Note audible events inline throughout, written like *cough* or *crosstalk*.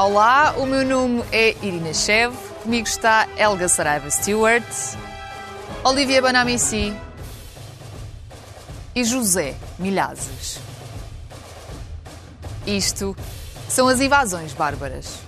Olá, o meu nome é Irina Chev, comigo está Helga Saraiva Stewart, Olivia Banamici e José Milhazes. Isto são as invasões bárbaras.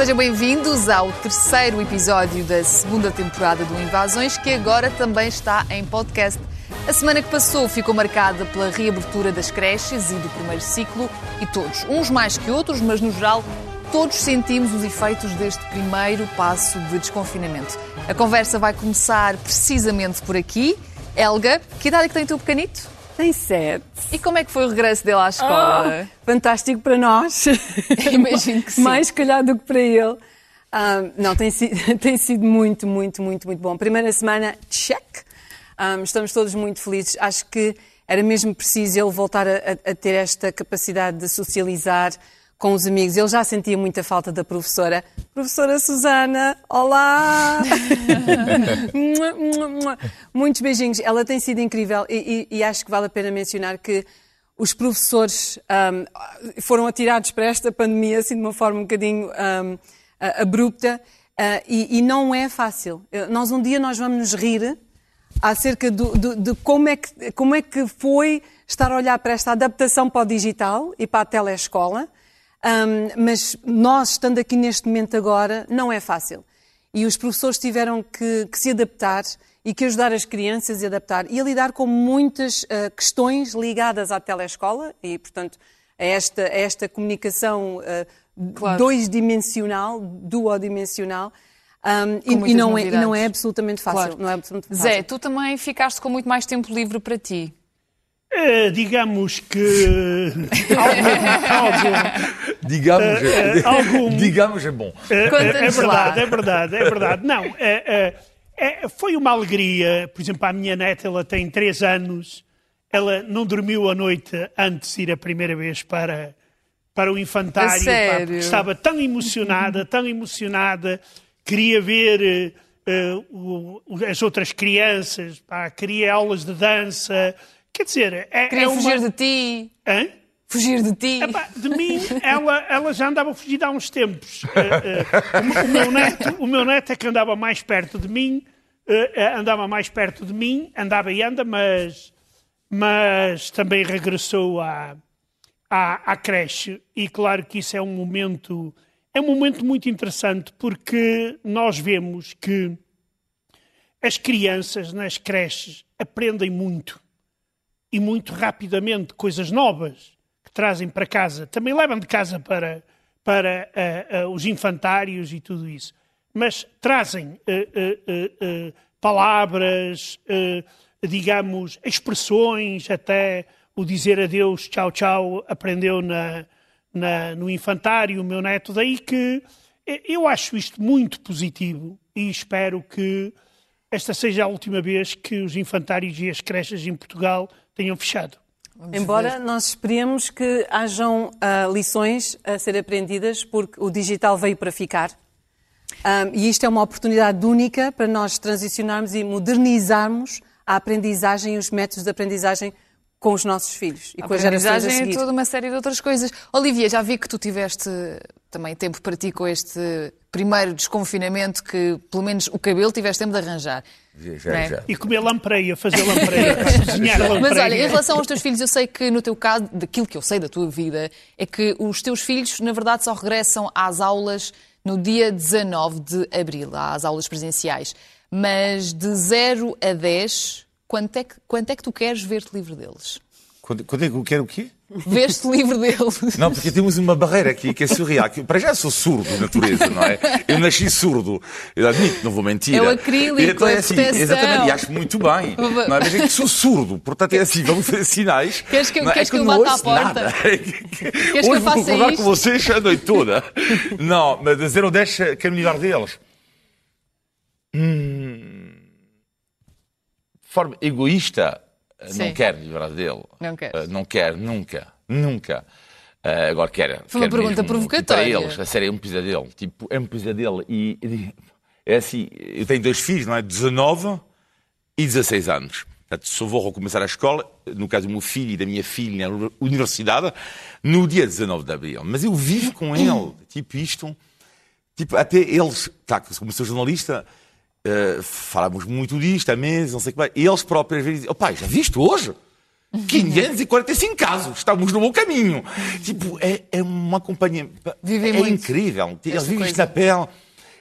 Sejam bem-vindos ao terceiro episódio da segunda temporada do Invasões, que agora também está em podcast. A semana que passou ficou marcada pela reabertura das creches e do primeiro ciclo, e todos, uns mais que outros, mas no geral, todos sentimos os efeitos deste primeiro passo de desconfinamento. A conversa vai começar precisamente por aqui. Helga, que idade é que tem o teu pequenito? Tem sete. E como é que foi o regresso dele à escola? Oh, fantástico para nós. *laughs* Imagino que sim. Mais calhar do que para ele. Um, não, tem sido, *laughs* tem sido muito, muito, muito, muito bom. Primeira semana, check. Um, estamos todos muito felizes. Acho que era mesmo preciso ele voltar a, a, ter esta capacidade de socializar com os amigos. Ele já sentia muita falta da professora. Professora Susana, olá! *laughs* Muitos beijinhos. Ela tem sido incrível e, e, e, acho que vale a pena mencionar que os professores um, foram atirados para esta pandemia assim de uma forma um bocadinho um, abrupta uh, e, e, não é fácil. Nós um dia nós vamos nos rir acerca do, do, de como é, que, como é que foi estar a olhar para esta adaptação para o digital e para a telescola um, mas nós, estando aqui neste momento agora, não é fácil. E os professores tiveram que, que se adaptar e que ajudar as crianças a adaptar e a lidar com muitas uh, questões ligadas à telescola e, portanto, a esta, a esta comunicação uh, claro. dois-dimensional, duodimensional. Um, e, e, não é, e, não é, absolutamente fácil. Claro. Não é absolutamente fácil. Zé, tu também ficaste com muito mais tempo livre para ti. É, digamos que. algum, digamos, é, algum, *laughs* digamos é bom. É, é verdade, é verdade, é verdade. Não, é, foi uma alegria. Por exemplo, a minha neta, ela tem três anos, ela não dormiu a noite antes de ir a primeira vez para, para o infantário. Pá, estava tão emocionada, tão emocionada, queria ver. Uh, as outras crianças, pá, queria aulas de dança, Quer dizer, é, Queria é uma... fugir de ti. Hã? Fugir de ti. Epá, de mim, ela, ela já andava a fugir há uns tempos. Uh, uh, o, meu neto, o meu neto é que andava mais perto de mim, uh, andava mais perto de mim, andava e anda, mas, mas também regressou à, à, à creche. E claro que isso é um momento, é um momento muito interessante porque nós vemos que as crianças nas creches aprendem muito e muito rapidamente coisas novas que trazem para casa. Também levam de casa para, para uh, uh, os infantários e tudo isso. Mas trazem uh, palavras, digamos, expressões, até o dizer adeus, tchau, tchau, aprendeu na, na, no infantário o meu neto. Daí que eu acho isto muito positivo e espero que esta seja a última vez que os infantários e as creches em Portugal tenham fechado. Vamos Embora ver. nós esperemos que hajam uh, lições a ser aprendidas, porque o digital veio para ficar. Um, e isto é uma oportunidade única para nós transicionarmos e modernizarmos a aprendizagem e os métodos de aprendizagem com os nossos filhos e a com as gerações a seguir. é toda uma série de outras coisas. Olivia, já vi que tu tiveste também tempo para ti com este primeiro desconfinamento que, pelo menos, o cabelo tiveste tempo de arranjar. Já, é? já. E comer lampreia, fazer lampreia, *laughs* cozinhar lampreia. Mas olha, em relação aos teus filhos, eu sei que no teu caso, daquilo que eu sei da tua vida, é que os teus filhos, na verdade, só regressam às aulas no dia 19 de abril, às aulas presenciais. Mas de 0 a 10, quanto é que, quanto é que tu queres ver-te livre deles? Quando, quando é que eu quero o quê? Veste livre deles. Não, porque temos uma barreira aqui que é surreal. Para já sou surdo de natureza, não é? Eu nasci surdo. Eu admito, não vou mentir. É o acrílico, então é assim, Exatamente, e acho muito bem. Não é? Mas é que sou surdo, portanto é assim, vamos fazer sinais. Queres que, é? queres é que, que eu bata à porta? Queres Hoje que eu faça vou concordar com vocês a noite toda. Não, mas de 0 a 10 quero me livrar deles. Hum, de forma egoísta, Sim. não quer livrar dele. Não quer. Uh, não quer, nunca, nunca. Uh, agora quer. Foi uma quer pergunta mesmo, provocatória. Para eles, a sério, é um pesadelo. Tipo, é um pesadelo. E, e é assim, eu tenho dois filhos, não é? 19 e 16 anos. Portanto, só vou recomeçar a escola, no caso do meu filho e da minha filha na universidade, no dia 19 de abril. Mas eu vivo com ele, tipo isto. Tipo, até eles, tá, como sou jornalista, uh, falamos muito disto há meses, não sei o que mais. E eles próprios dizem, oh pai, já viste hoje? 545 casos, estamos no bom caminho. Tipo, é, é uma companhia. Vivem é incrível. Eles vivem isto na pele.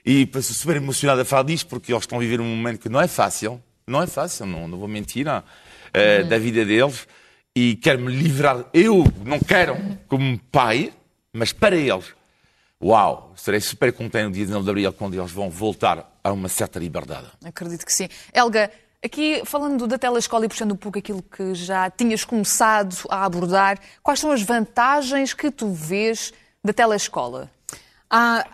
E estou super emocionado a falar disto porque eles estão a viver um momento que não é fácil. Não é fácil, não, não vou mentir, não, eh, da vida deles. E quero me livrar. Eu não quero, como pai, mas para eles. Uau, serei super contente no dia 19 de abril quando eles vão voltar a uma certa liberdade. Acredito que sim. Helga, aqui falando da telescola e puxando um pouco aquilo que já tinhas começado a abordar, quais são as vantagens que tu vês da telescola? Há,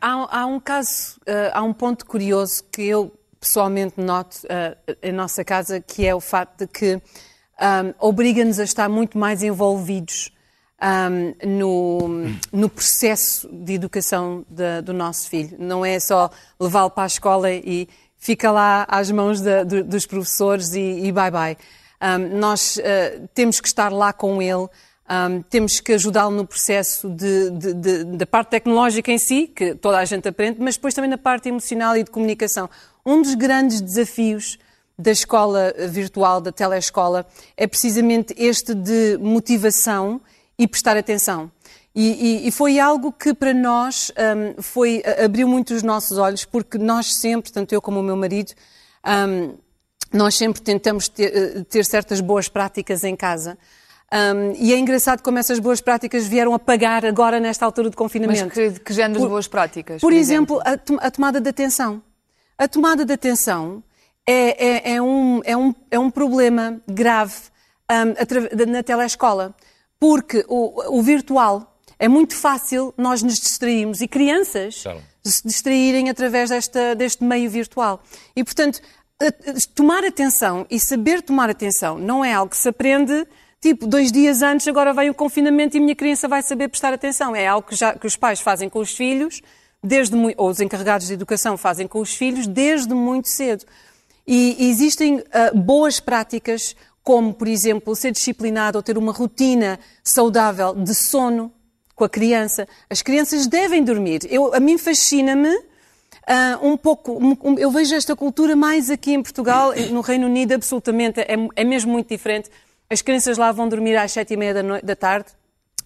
há, há um caso, eh, há um ponto curioso que eu pessoalmente noto eh, em nossa casa, que é o facto de que ahm, obriga-nos a estar muito mais envolvidos ahm, no, no processo de educação da- do nosso filho. Não é só levá-lo para a escola e fica lá às mãos da- do- dos professores e, e bye bye. Ahm, nós eh, temos que estar lá com ele. Um, temos que ajudá-lo no processo de- de- de- da parte tecnológica em si, que toda a gente aprende, mas depois também na parte emocional e de comunicação. Um dos grandes desafios da escola virtual, da telescola, é precisamente este de motivação e prestar atenção. E, e- e foi algo que para nós um, foi, abriu muito os nossos olhos, porque nós sempre, tanto eu como o meu marido, um, nós sempre tentamos ter, eh, ter certas boas práticas em casa. Um, e é engraçado como essas boas práticas vieram a pagar agora nesta altura de Mas confinamento. que, que género de Por- boas práticas? Por exemplo, a, tom- a tomada de atenção. A tomada de atenção é, é- é um, é um- é um problema grave hum, na telescola, porque o, o virtual é muito fácil nós nos distrairmos e crianças Claro. se distraírem através desta, deste meio virtual. E, portanto, tomar atenção e saber tomar atenção não é algo que se aprende tipo dois dias antes, agora vem o confinamento e a minha criança vai saber prestar atenção. É algo que, já, que os pais fazem com os filhos, desde ou os encarregados de educação fazem com os filhos desde muito cedo. E existem ah, boas práticas, como, por exemplo, ser disciplinado ou ter uma rotina saudável de sono com a criança. As crianças devem dormir. Eu, a mim fascina-me ah, um pouco. um- eu vejo esta cultura mais aqui em Portugal, no Reino Unido, absolutamente. É, é mesmo muito diferente. As crianças lá vão dormir às sete e meia da, noi- da tarde,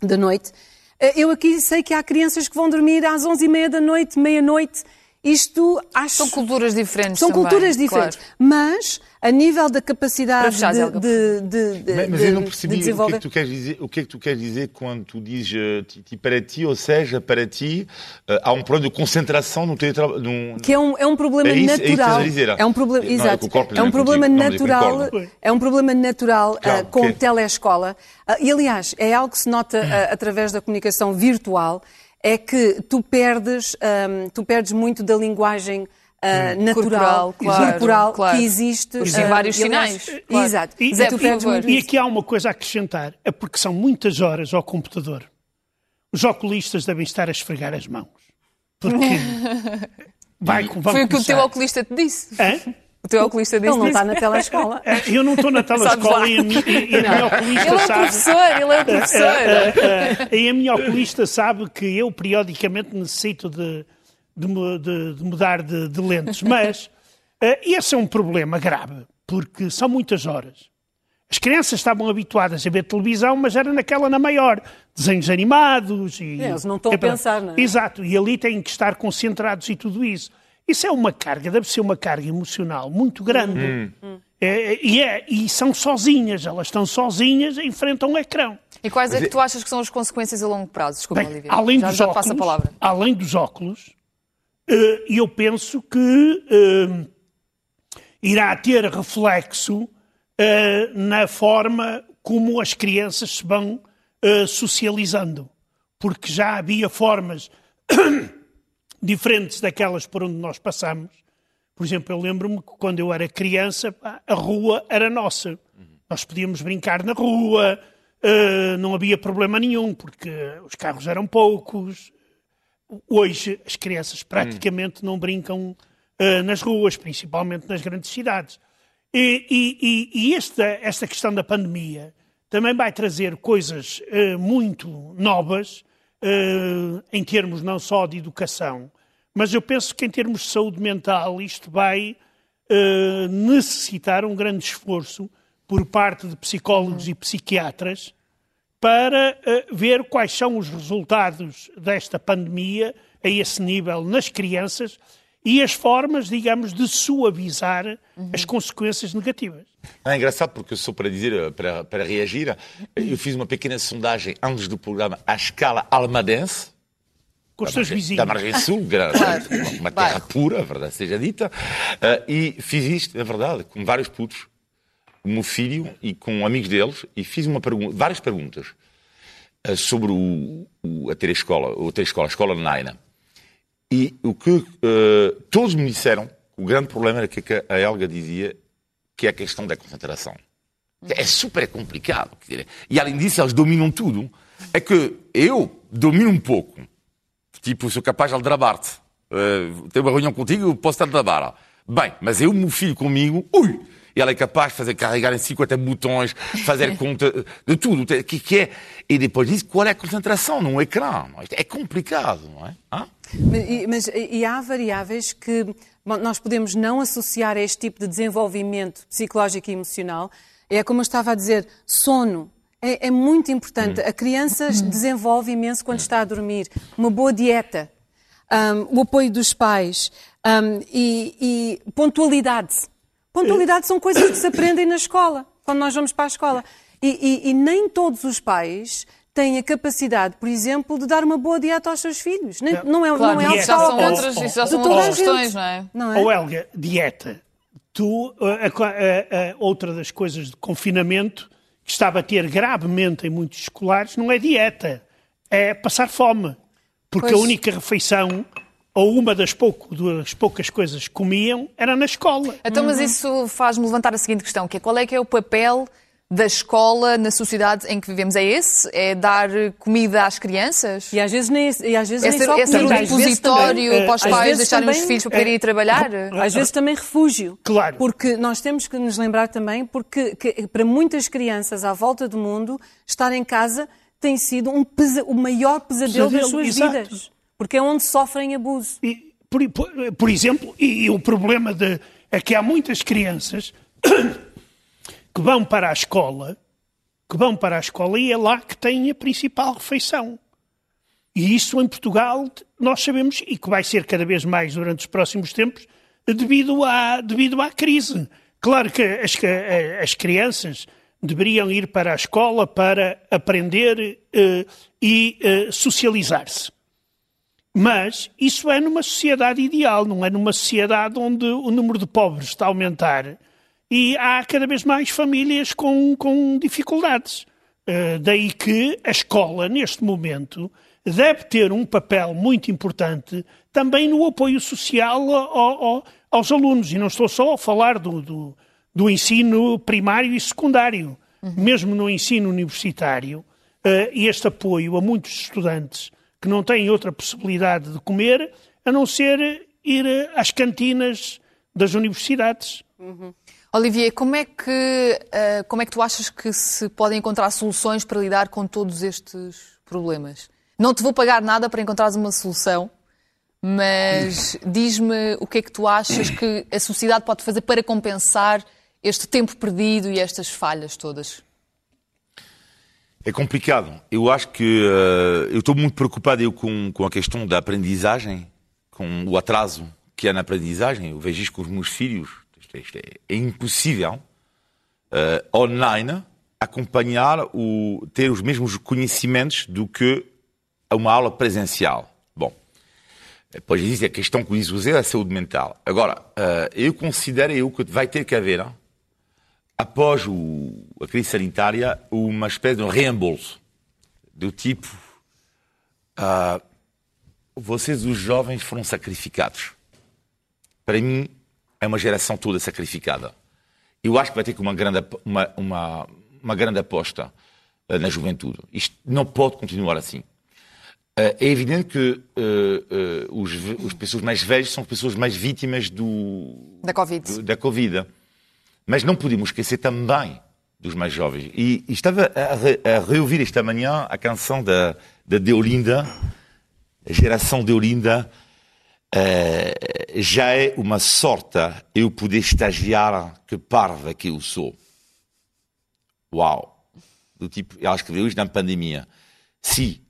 da noite. Ah, Eu aqui sei que há crianças que vão dormir às onze e meia da noite, meia-noite. Isto acho. São culturas diferentes São também, culturas diferentes. claro. Mas, a nível da capacidade fechar, de, de, de, de, Mas, mas eu não de percebi o que é desenvolver. que tu queres dizer, o que é que tu queres dizer quando tu dizes eh, ti- para ti, ou seja, para ti, eh, há um problema de concentração no teu trabalho. num- Que é um, é um problema É isso- é isso natural. estás a dizer. É um problema, Não, eu exato. é um problema natural. concordo. É um problema natural Claro, ah, com ok. telescola. Ah, e aliás, é algo que se nota *clears throat* ah, através da comunicação virtual, é que tu perdes, ahm, tu perdes muito da linguagem ah, natural, Corporal, claro, corporal claro. que existe. Existem ah, vários e, sinais, claro. Exato. E, Zé, tu por perdes favor. muito e isso. aqui há uma coisa a acrescentar, é porque são muitas horas ao computador. Os oculistas devem estar a esfregar as mãos. Porque *laughs* vai, Foi o que o teu começar. oculista te disse. Hã? *laughs* O teu oculista disse Ele não está na telescola. É, Eu não estou na telescola e a minha, e- e a minha oculista Ele é o sabe. professor, ele é o professor. Ah, e a minha oculista sabe que eu periodicamente necessito de, de de- de mudar de, de lentes. Mas ah, esse é um problema grave, porque são muitas horas. As crianças estavam habituadas a ver televisão, mas era naquela na maior. Desenhos animados e... É, eles não estão a e pronto. pensar, não é? Exato, e ali têm que estar concentrados e tudo isso. Isso é uma carga, deve ser uma carga emocional muito grande. Hum. É, e, é- e são sozinhas, elas estão sozinhas e enfrentam um ecrã. E quais é que tu achas que são as consequências a longo prazo? Desculpa, Bem, Olivia. além já, dos já óculos, passo a palavra. além dos óculos, eh, eu penso que eh, irá ter reflexo eh, na forma como as crianças se vão socializando, porque já havia formas diferentes daquelas por onde nós passamos. Por exemplo, eu lembro-me que quando eu era criança, a rua era nossa. Nós podíamos brincar na rua, uh, não havia problema nenhum, porque os carros eram poucos. Hoje as crianças praticamente não brincam uh, nas ruas, principalmente nas grandes cidades. E, e, e esta, esta questão da pandemia também vai trazer coisas uh, muito novas, em termos não só de educação, mas eu penso que em termos de saúde mental isto vai necessitar um grande esforço por parte de psicólogos e psiquiatras para uh, ver quais são os resultados desta pandemia a esse nível nas crianças e as formas, digamos, de suavizar uhum. as consequências negativas. É engraçado porque só para dizer, eh, para, para reagir, eu fiz uma pequena sondagem antes do programa à escala almadense, com os seus vizinhos. Da margem sul, claro. uma terra pura, a verdade seja dita, uh, e fiz isto, é verdade, com vários putos o meu filho e com amigos deles e fiz uma pergunta, várias perguntas uh, sobre o, o, a ter a escola, a ter a escola, a escola de Naina. E o que uh, todos me disseram, o grande problema era que a Helga dizia que é a questão da concentração. É super complicado. E além disso, eles dominam tudo. É que eu domino um pouco. Tipo, sou capaz de aldrabar-te. Uh, tenho uma reunião contigo, posso te aldrabar. Bem, mas eu, meu filho comigo, ui, e ela é capaz de fazer carregar em 50 botões, fazer *laughs* conta de tudo. O que, que é? E depois disso, qual é a concentração num ecrã? É? complicado, não é? Mas, mas, e há variáveis que nós podemos não associar a este tipo de desenvolvimento psicológico e emocional. É como eu estava a dizer, sono. É, é muito importante. A criança desenvolve imenso quando está a dormir. Uma boa dieta, um, o apoio dos pais um, e, e pontualidade. Pontualidade são coisas que se aprendem na escola, quando nós vamos para a escola. E, e, e, nem todos os pais têm a capacidade, por exemplo, de dar uma boa dieta aos seus filhos. Nem, não é, claro, não é algo já são outras, isso já são outras questões, não é? Não é? Ou Helga, dieta. Tu, a, a, a, outra das coisas de confinamento que está a bater gravemente em muitos escolares não é dieta, é passar fome. Porque pois. a única refeição ou uma das, pouco, das poucas coisas que comiam era na escola. Então, mas isso faz-me levantar a seguinte questão, que é qual é que é o papel da escola na sociedade em que vivemos é esse? É dar comida às crianças? E às vezes nem, e às vezes é nem só é ser um repositório para os pais deixarem também, os filhos para poderem ir trabalhar? Às vezes também refúgio. Claro. Porque nós temos que nos lembrar também, porque que, para muitas crianças à volta do mundo, estar em casa tem sido um pesa, o maior pesadelo, pesadelo das suas exato. vidas. Porque é onde sofrem abuso. E, por, por, por, exemplo, e, e, o problema de, é que há muitas crianças que vão para a escola, que vão para a escola e é lá que têm a principal refeição. E isso em Portugal nós sabemos, e que vai ser cada vez mais durante os próximos tempos, devido à, devido à crise. Claro que as, as crianças deveriam ir para a escola para aprender uh, e uh, socializar-se. Mas isso é numa sociedade ideal, não é numa sociedade onde o número de pobres está a aumentar e há cada vez mais famílias com, com dificuldades. Uh, daí que a escola, neste momento, deve ter um papel muito importante também no apoio social ao, ao, aos alunos. E não estou só a falar do, do, do ensino primário e secundário. Uhum. Mesmo no ensino universitário, uh, este apoio a muitos estudantes que não têm outra possibilidade de comer a não ser ir às cantinas das universidades. Uhum. Olivier, como é, que, uh, como é que tu achas que se podem encontrar soluções para lidar com todos estes problemas? Não te vou pagar nada para encontrares uma solução, mas *laughs* diz-me o que é que tu achas que a sociedade pode fazer para compensar este tempo perdido e estas falhas todas. É complicado. Eu acho que uh, eu estou muito preocupado eu, com, com a questão da aprendizagem, com o atraso que há na aprendizagem. Eu vejo isto com os meus filhos. Isto, é, é, impossível uh, online acompanhar o ter os mesmos conhecimentos do que uma aula presencial. Bom, depois existe a questão que diz o Zé, a saúde mental. Agora, uh, eu considero eu que vai ter que haver após o, a crise sanitária, uma espécie de reembolso do tipo: uh, vocês, os jovens, foram sacrificados. Para mim, é uma geração toda sacrificada. Eu acho que vai ter que uma grande, uma, uma, uma grande aposta uh, na juventude. Isto não pode continuar assim. Uh, é evidente que os, as pessoas mais velhas são pessoas mais vítimas do, da Covid. Do, da Covid. Mas não podemos esquecer também dos mais jovens. E, e estava a, re, a, reouvir esta manhã a canção da, da Deolinda, a geração Deolinda, uh, já é uma sorte eu poder estagiar que parva que eu sou. Uau! Do tipo, ela escreveu isto na pandemia. Se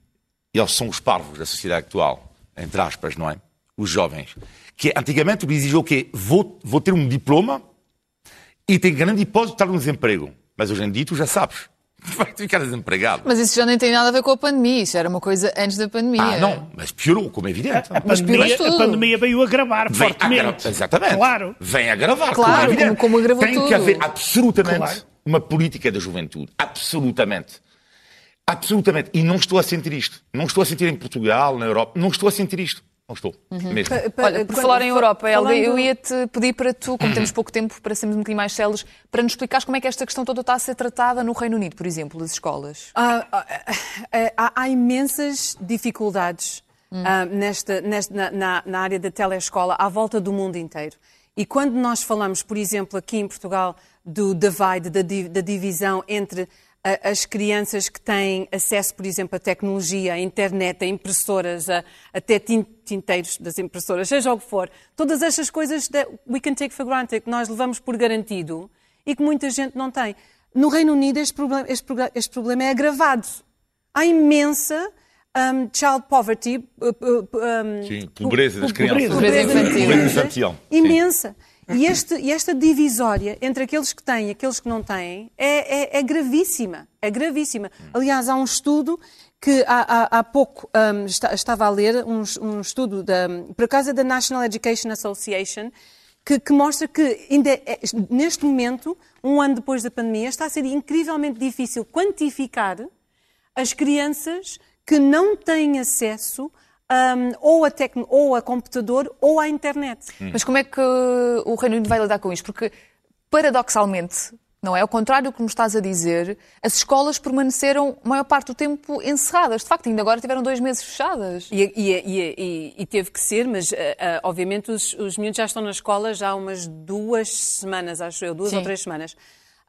eles são os parvos da sociedade atual, entre aspas, não é? Os jovens. Que antigamente exigiam o quê? Vou, vou ter um diploma e tenho grande hipótese de estar no desemprego. Mas hoje em dia tu já sabes. Vai ficar desempregado. Mas isso já nem tem nada a ver com a pandemia. Isso era uma coisa antes da pandemia. Ah, não. Mas piorou, como é evidente. A, a, pandemia, a pandemia, veio agravar Vem fortemente. Agra... Exatamente. Claro. Vem agravar, claro, como é evidente. Como, como agravou tem tudo. que haver absolutamente Claro. uma política da juventude. Absolutamente. Absolutamente. E não estou a sentir isto. Não estou a sentir em Portugal, na Europa. Não estou a sentir isto. Não estou. Uhum. Mesmo. Olha, por Quando- falar em Europa, Helga, falando- eu ia-te pedir para tu, como temos pouco tempo, para sermos um bocadinho mais céleres, para nos explicares como é que esta questão toda está a ser tratada no Reino Unido, por exemplo, das escolas. Há, há- há- há imensas dificuldades ah, nesta, nesta- na, na- na área da telescola à volta do mundo inteiro. E quando nós falamos, por exemplo, aqui em Portugal, do divide, da, da divisão entre a- as crianças que têm acesso, por exemplo, à tecnologia, à internet, a impressoras, a- até tin- tinteiros das impressoras, seja o que for, todas estas coisas that we can take for granted, que nós levamos por garantido e que muita gente não tem. No Reino Unido, este problema, este este problema é agravado. Há imensa um, child poverty. uh, uh, um, Sim, pobreza das crianças. Pobreza infantil. Pobreza infantil. Sim. E, este, e esta divisória entre aqueles que têm e aqueles que não têm é, é- é gravíssima. É gravíssima. Aliás, há um estudo que há, há- há pouco um, esta- estava a ler, um, um estudo, da, por acaso é da National Education Association, que, que mostra que é- neste momento, um ano depois da pandemia, está a ser incrivelmente difícil quantificar as crianças que não têm acesso hum, ou, a tecno, ou a computador ou à internet. Mas como é que o Reino Unido vai lidar com isto? Porque, paradoxalmente, não é? Ao contrário do que me estás a dizer, as escolas permaneceram a maior parte do tempo encerradas. De facto, ainda agora tiveram dois meses fechadas. E, e- e- e- e teve que ser, mas ah, ah, obviamente os, os miúdos já estão na escola já há umas duas semanas, acho eu, duas Sim. ou três semanas.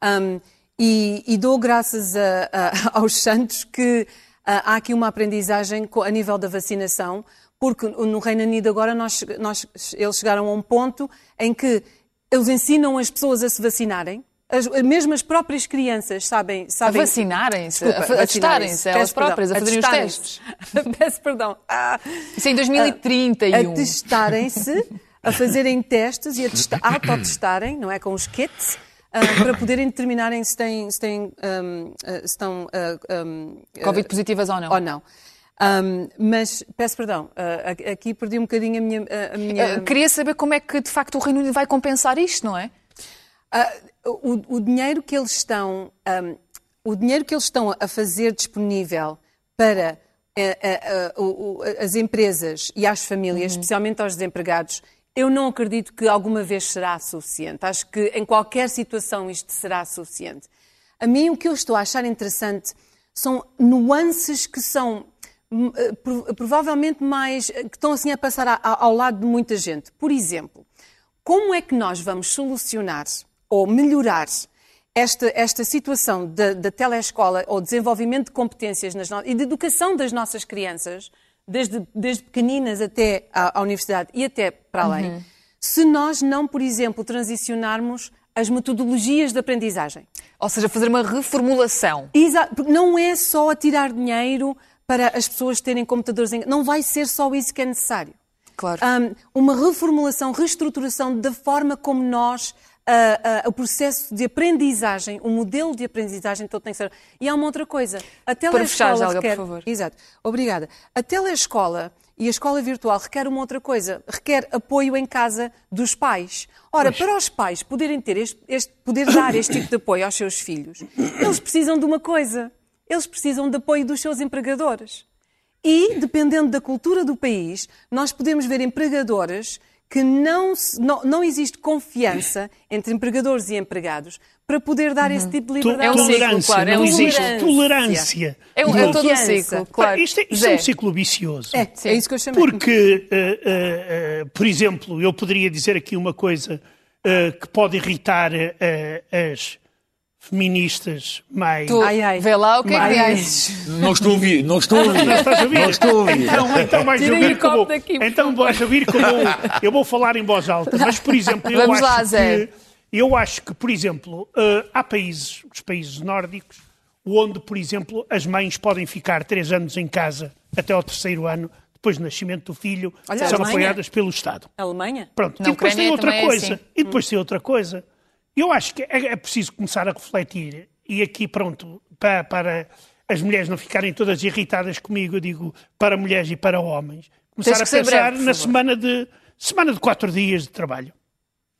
Hum, e, e dou graças a- a- *laughs* aos santos que há aqui uma aprendizagem a nível da vacinação, porque no Reino Unido agora nós, nós- eles chegaram a um ponto em que eles ensinam as pessoas a se vacinarem. As, mesmo as próprias crianças sabem... A sabem vacinarem-se, a, a testarem-se, elas perdão, próprias, a fazerem os testes. *laughs* Peço perdão. Ah, Isso é em 2031. a testarem-se, a fazerem testes e a autotestarem, não é? Com os kits, ah, para poderem determinarem se, têm, se, têm, ahm, ah, se estão. ah, ah, Covid positivas ou não? Ou não. Ahm, mas, peço perdão, a- aqui perdi um bocadinho a minha. a- minha... Uh, Queria saber como é que, de facto, o Reino Unido vai compensar isto, não é? Ah, o, o dinheiro que eles estão, ahm, o dinheiro que eles estão a fazer disponível para eh, eh, eh, as empresas e às famílias, especialmente aos desempregados, eu não acredito que alguma vez será suficiente. Acho que em qualquer situação isto será suficiente. A mim o que eu estou a achar interessante são nuances que são hum, eh, pro- provavelmente mais eh, que estão assim a passar ao lado de muita gente. Por exemplo, como é que nós vamos solucionar ou melhorar esta, esta situação da, da telescola ou desenvolvimento de competências nas no... e de educação das nossas crianças, desde, desde pequeninas até à, à universidade e até para além, se nós não, por exemplo, transicionarmos as metodologias de aprendizagem? Ou seja, fazer uma reformulação. Exato, porque não é só tirar dinheiro para as pessoas terem computadores em... Não vai ser só isso que é necessário. Claro. Um, uma reformulação, reestruturação da forma como nós, o processo de aprendizagem, o modelo de aprendizagem todo tem que ser. E há uma outra coisa. A Para fechar, Helga, por requer... favor. Exato. Obrigada. A telescola e a escola virtual requer uma outra coisa. Requer apoio em casa dos pais. Ora, para os pais poderem ter este, este- poder dar este tipo de apoio aos seus filhos, eles precisam de uma coisa. Eles precisam de apoio dos seus empregadores. E, dependendo da cultura do país, nós podemos ver empregadoras que não, não, não existe confiança entre empregadores e empregados para poder dar esse tipo de liberdade. É um ciclo, claro. É não existe tolerância. É, um, é todo um ciclo, claro. Isto, é, isto é, um ciclo vicioso. É, é isso que eu chamei. Porque, uh, uh, uh, por exemplo, eu poderia dizer aqui uma coisa que pode irritar as feministas mais. Tu, ai, ai. Vê lá o que mais... é que dizes. Não estou a ouvir, não estou a ouvir. Não estás a ouvir? Não estou a ouvir. Então, então vais ouvir como. Daqui, então vais ouvir como. Eu vou falar em voz alta, mas por exemplo, eu Vamos acho lá, Zé. que. Eu acho que, por exemplo, uh, há países, os países nórdicos, onde, por exemplo, as mães podem ficar três anos em casa até ao terceiro ano, depois do nascimento do filho, Olha, são apoiadas pelo Estado. Alemanha? Pronto, e depois tem outra é coisa. É assim. E depois tem outra coisa. Eu acho que é, é preciso começar a refletir e aqui, pronto, para, para, as mulheres não ficarem todas irritadas comigo, eu digo para mulheres e para homens, começar a pensar breve, na semana de, semana de quatro dias de trabalho.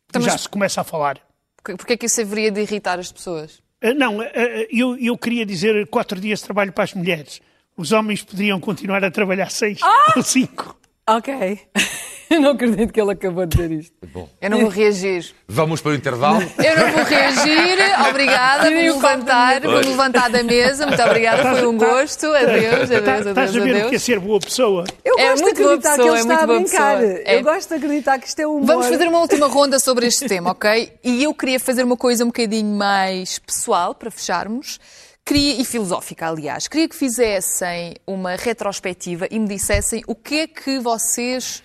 Então, Já se começa a falar. Porquê é que isso haveria de irritar as pessoas? Uh, não, uh, eu, eu queria dizer quatro dias de trabalho para as mulheres. Os homens poderiam continuar a trabalhar seis ah! ou cinco. Ok. *laughs* Eu *laughs* não acredito que ele acabou de dizer isto. Bom. Eu não vou reagir. Vamos para o intervalo? *laughs* Eu não vou reagir. Obrigada. Vou levantar, vou levantar da mesa. Muito obrigada. Foi um gosto. Adeus, adeus, adeus. Estás a ver o que é ser boa pessoa? Eu é gosto de acreditar pessoa, que ele é está a brincar. É. Eu gosto de acreditar que isto é humor. Vamos fazer uma última ronda sobre este tema, ok? E eu queria fazer uma coisa um bocadinho mais pessoal para fecharmos. Queria, e filosófica, aliás, queria que fizessem uma retrospectiva e me dissessem o que é que vocês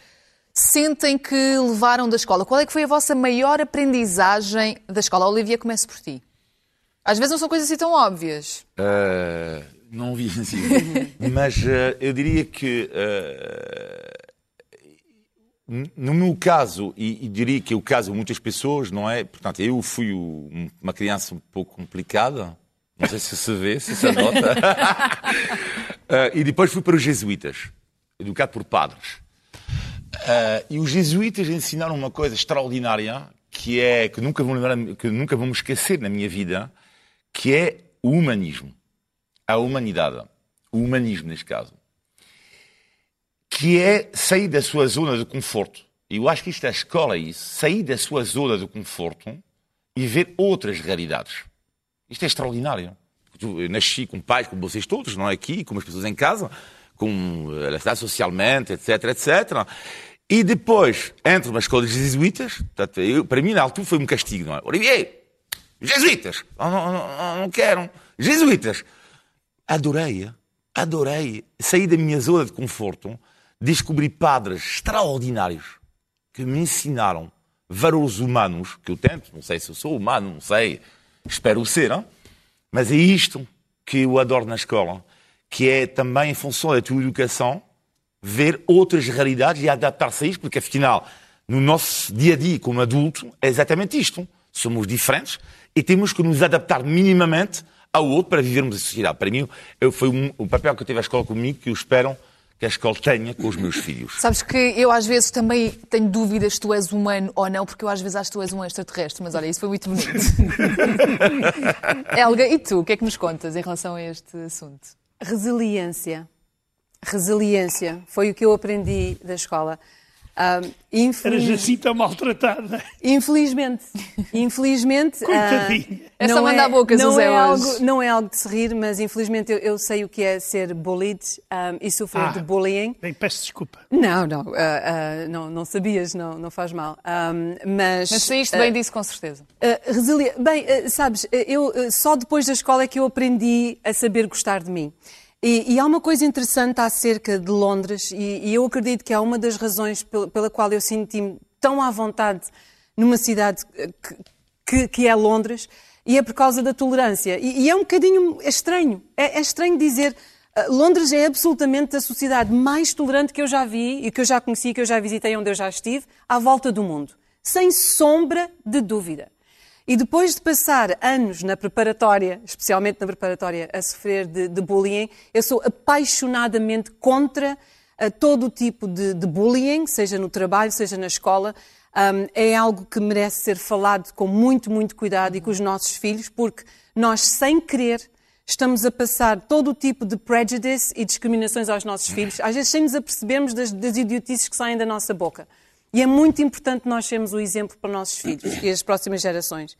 sentem que levaram da escola? Qual é que foi a vossa maior aprendizagem da escola? Olivia, comece por ti. Às vezes não são coisas assim tão óbvias. Uh, não vi assim. *laughs* Mas uh, eu diria que, uh, no meu caso, e, e, diria que é o caso de muitas pessoas, não é? Portanto, eu fui o, uma criança um pouco complicada. Não sei se se vê, se se nota. *laughs* e depois fui para os jesuítas, educado por padres. Uh, e os jesuítas ensinaram uma coisa extraordinária que é que nunca, vou lembrar, que nunca vamos esquecer na minha vida, que é o humanismo, a humanidade, o humanismo neste caso, que é sair da sua zona de conforto. E eu acho que isto é a escola é isso, sair da sua zona de conforto e ver outras realidades. Isto é extraordinário. Eu nasci com pais, como vocês todos, não é aqui, com as pessoas em casa, com a socialmente, etc, etc. E depois entro na escola de jesuítas, portanto, eu, para mim na altura foi um castigo, não é? Olivier, jesuítas, não, não, não, não quero, jesuítas. Adorei, adorei, saí da minha zona de conforto, descobri padres extraordinários que me ensinaram valores humanos, que eu tento, não sei se eu sou humano, não sei, espero ser, mas é isto que eu adoro na escola que é também em função da tua educação ver outras realidades e adaptar-se a isto, porque afinal, no nosso dia a dia como adulto, é exatamente isto. Somos diferentes e temos que nos adaptar minimamente ao outro para vivermos a sociedade. Para mim, foi um, o papel que eu tive a escola comigo que eu espero que a escola tenha com os meus filhos. Sabes que eu às vezes também tenho dúvidas se tu és humano ou não, porque eu às vezes acho que tu és um extraterrestre, mas olha, isso foi muito bonito. *laughs* Helga, e tu, o que é que nos contas em relação a este assunto? Resiliência. Resiliência. Foi o que eu aprendi da escola. Um, infeliz... Era Jacinta maltratada. Infelizmente. Infelizmente. Coitadinha. Uh, Essa manda é, a boca, não é, algo, não é algo de se rir, mas infelizmente eu, eu sei o que é ser bullied um, e sofrer ah, de bullying. Bem, peço desculpa. Não, não, uh, uh, não, não sabias, não, não faz mal. Um, mas mas saíste bem disso, com certeza. Resili... Bem, sabes, eu, só depois da escola é que eu aprendi a saber gostar de mim. E, e, há uma coisa interessante acerca de Londres, e, e, eu acredito que é uma das razões pela, pela qual eu senti-me tão à vontade numa cidade que, que, que, é Londres, e é por causa da tolerância. E, e é um bocadinho é estranho. É, é estranho dizer. Uh, Londres é absolutamente a sociedade mais tolerante que eu já vi e que eu já conheci, que eu já visitei, onde eu já estive, à volta do mundo. Sem sombra de dúvida. E depois de passar anos na preparatória, especialmente na preparatória, a sofrer de, de bullying, eu sou apaixonadamente contra uh, todo o tipo de, de, bullying, seja no trabalho, seja na escola. Um, é algo que merece ser falado com muito, muito cuidado e com os nossos filhos, porque nós, sem querer, estamos a passar todo o tipo de prejudice e discriminações aos nossos filhos, às vezes sem nos apercebermos das, das idiotices que saem da nossa boca. E é muito importante nós sermos o exemplo para os nossos filhos e as próximas gerações.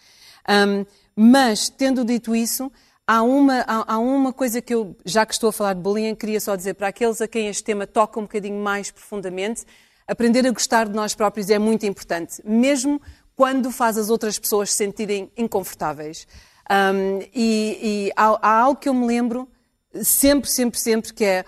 Um, mas, tendo dito isso, há uma, há, há, uma coisa que eu, já que estou a falar de bullying, queria só dizer para aqueles a quem este tema toca um bocadinho mais profundamente, aprender a gostar de nós próprios é muito importante, mesmo quando faz as outras pessoas se sentirem inconfortáveis. Um, e, e há, há, algo que eu me lembro sempre, sempre, sempre, que é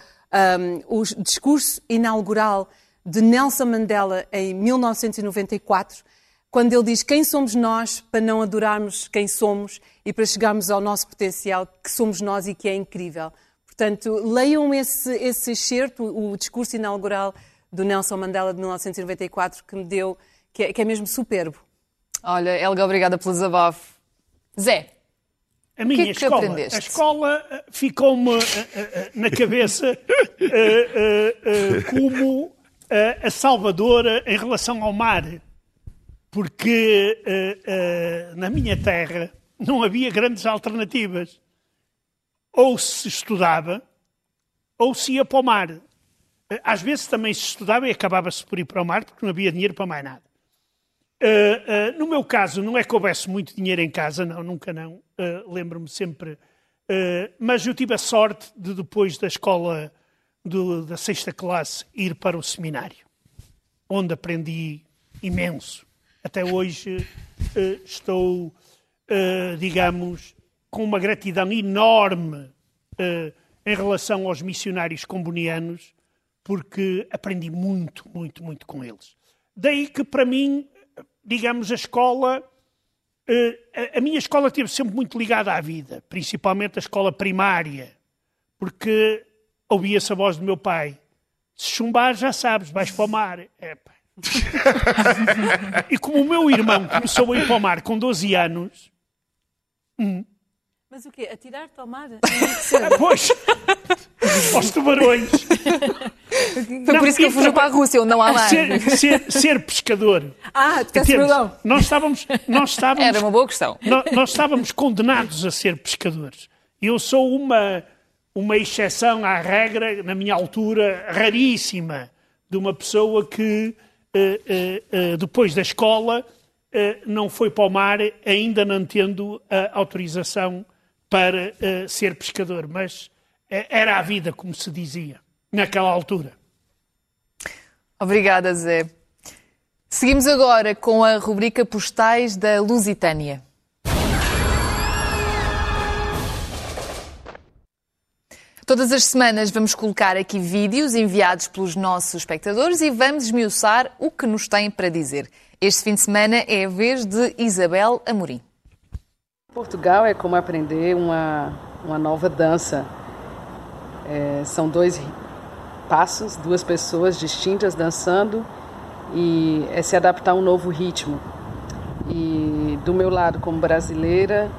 um, o discurso inaugural de Nelson Mandela em 1994, quando ele diz quem somos nós para não adorarmos quem somos e para chegarmos ao nosso potencial, que somos nós e que é incrível. Portanto, leiam esse, esse excerto, o discurso inaugural do Nelson Mandela de 1994, que me deu, que é, que é mesmo superbo. Olha, Helga, obrigada pelo desabafo. Zé, a minha que é que escola, aprendeste? a escola eh, ficou-me uh, uh, na cabeça uh, *laughs* como a salvadora em relação ao mar, porque na minha terra não havia grandes alternativas. Ou se estudava, ou se ia para o mar. Às vezes também se estudava e acabava-se por ir para o mar, porque não havia dinheiro para mais nada. Uh, uh, no meu caso, não é que houvesse muito dinheiro em casa, não, nunca não. Uh, Lembro-me sempre. mas eu tive a sorte de, depois da escola do, da sexta classe, ir para o seminário, onde aprendi imenso. Até hoje estou, digamos, com uma gratidão enorme em relação aos missionários combonianos, porque aprendi muito, muito, muito com eles. Daí que, para mim, digamos, a escola. Eh, a minha escola esteve sempre muito ligada à vida, principalmente a escola primária, porque ouvia-se a voz do meu pai: se chumbar, já sabes, vais para o mar. *laughs* e como o meu irmão começou a ir para o mar com 12 anos. Hum, mas o quê? Atirar-te ao mar? pois! Aos tubarões! Foi não, por isso que ele fugiu para a Rússia, onde não há mar. Ser, ser, ser pescador. Ah, tu perdão. Nós estávamos, nós estávamos... Era uma boa questão. Nós, nós estávamos condenados a ser pescadores. Eu sou uma, uma exceção à regra, na minha altura, raríssima, de uma pessoa que, uh, uh, uh, depois da escola, não foi para o mar, ainda não tendo a autorização para ser pescador, mas era a vida, como se dizia, naquela altura. Obrigada, Zé. Seguimos agora com a rubrica Postais da Lusitânia. Todas as semanas vamos colocar aqui vídeos enviados pelos nossos espectadores e vamos esmiuçar o que nos têm para dizer. Este fim de semana é a vez de Isabel Amorim. Portugal é como aprender uma, uma nova dança. É, são dois passos, duas pessoas distintas dançando e é se adaptar a um novo ritmo. E do meu lado, como brasileira,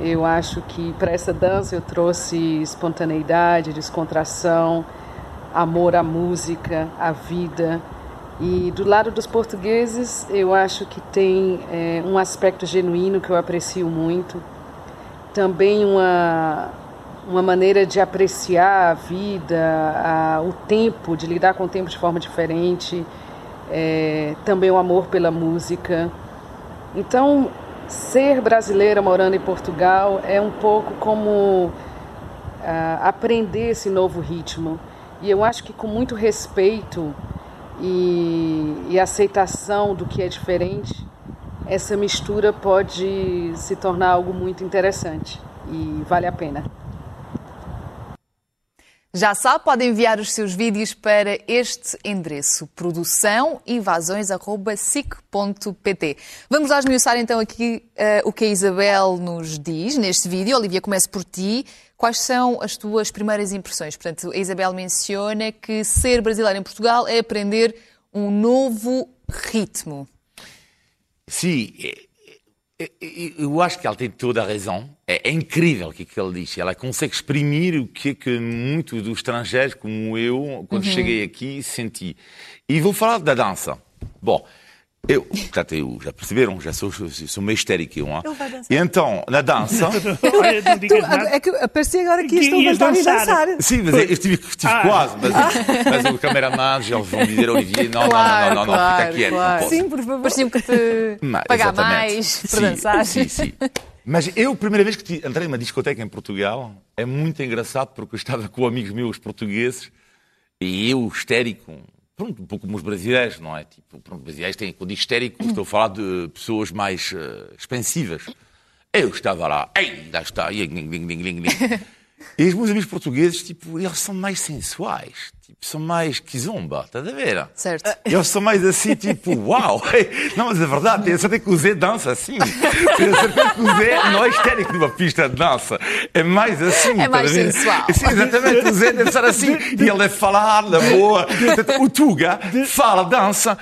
eu acho que para essa dança eu trouxe espontaneidade, descontração, amor à música, à vida. E do lado dos portugueses, eu acho que tem é, um aspecto genuíno que eu aprecio muito. Também uma, uma maneira de apreciar a vida, a, o tempo, de lidar com o tempo de forma diferente. É, também o amor pela música. Então, ser brasileira morando em Portugal é um pouco como aprender esse novo ritmo. E eu acho que com muito respeito e, e aceitação do que é diferente, essa mistura pode se tornar algo muito interessante e vale a pena. Já sabe, pode enviar os seus vídeos para este endereço, produçãoinvasões.sic.pt. Vamos lá esmiuçar então aqui uh, o que a Isabel nos diz neste vídeo. Olivia, começo por ti. Quais são as tuas primeiras impressões? Portanto, a Isabel menciona que ser brasileiro em Portugal é aprender um novo ritmo. Sim, eu acho que ela tem toda a razão. É, é incrível o que, é que ele diz. Ela consegue exprimir o que é que muitos dos estrangeiros, como eu, quando uhum. cheguei aqui, senti. E vou falar da dança. Bom, Eu, portanto, eu, já perceberam, já sou, sou meio histérico. Eu? E então, na dança. *laughs* Olha, não digas nada. É que aparecia agora que Que isto não ias vai dançar. dançar. Sim, mas eu estive, estive Ah. quase. Mas, mas o cameraman, eles vão dizer, Olivier, não, Claro, não, não, não, não, claro, fica quieto. claro. Não posso. Sim, por favor. Parecia que te Mas, pagar exatamente. mais para Sim, dançar. Sim, sim. Mas eu, a primeira vez que entrei numa discoteca em Portugal, é muito engraçado porque eu estava com amigos meus portugueses e eu, histérico, pronto, um pouco como os brasileiros, não é? Tipo, pronto, os brasileiros têm, quando histérico, *clears throat* estou a falar de pessoas mais eh, expansivas. Eu estava lá, ainda está, e ding, ding, ding, ding, ding. *laughs* E os meus amigos portugueses, tipo, eles são mais sensuais, tipo, são mais kizomba, estás a ver? Certo. Eles são mais assim, tipo, *laughs* uau! Não, mas é verdade, tenho certeza que o Zé dança assim. Tenho certeza que o Zé não é histérico numa pista de dança. É mais assim. É mais sensual. Sim, exatamente. O Zé deve estar assim. E ele deve falar na boa. O Tuga fala, dança.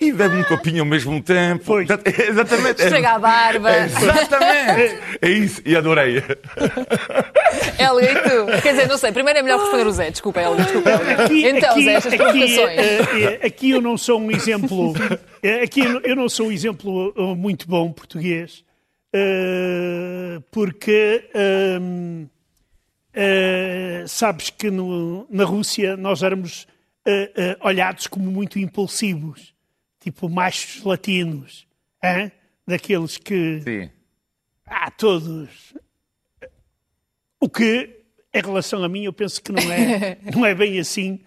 E bebe um copinho ao mesmo tempo. Pois. Exatamente. Esfrega a barba. Exatamente. *laughs* É isso. E adorei. *laughs* Helga, e tu? Quer dizer, não sei. Primeiro é melhor responder o Zé. Desculpa, Helga. Desculpa, Helga. Aqui, Então, aqui, Zé, estas aqui, provocações. eh, eh, aqui eu não sou um exemplo. eh, Aqui eu não- sou um exemplo muito bom português, porque sabes que no- na Rússia nós éramos olhados como muito impulsivos, tipo machos latinos, hã? daqueles que Sim. há todos. O que, em relação a mim, eu penso que não é, *laughs* não é bem assim.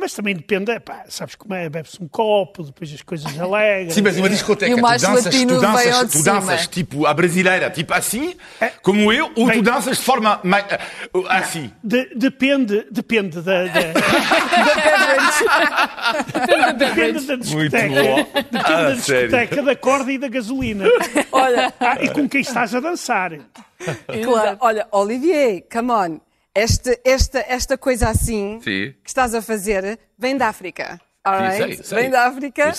Mas também depende, pá, sabes como é? Bebe-se um copo, depois as coisas alegram. Sim, mas numa discoteca, E tu danças, tu danças, tu danças tipo a brasileira, tipo assim, como eu, ou tu danças de forma mais, assim. De- depende, depende da, da- *laughs* depende da discoteca. Depende Ah, da discoteca, da corda e da gasolina. Olha, Ah, e com quem estás a dançar. claro. Olha, Olivier, come on. Este, esta, esta coisa assim Sim. que estás a fazer vem da África. right? sei, sei. Vem da África.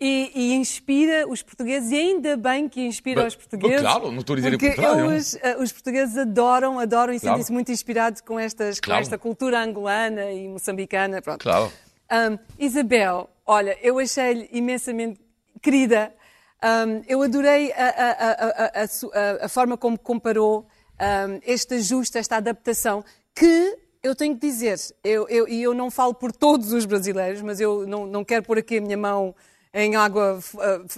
E, e inspira os portugueses, e ainda bem que inspira Mas, os portugueses. claro, não estou a dizer porque eles, eh, os portugueses adoram, adoram e Claro. sentem-se muito inspirados com, estas, Claro. com esta cultura angolana e moçambicana. Pronto. Claro. Um, Isabel, olha, eu achei-lhe imensamente querida. Um, eu adorei a, a- a- a forma como comparou um, este ajuste, esta adaptação, que eu tenho que dizer, eu, eu, e eu não falo por todos os brasileiros, mas eu não, não quero pôr aqui a minha mão em água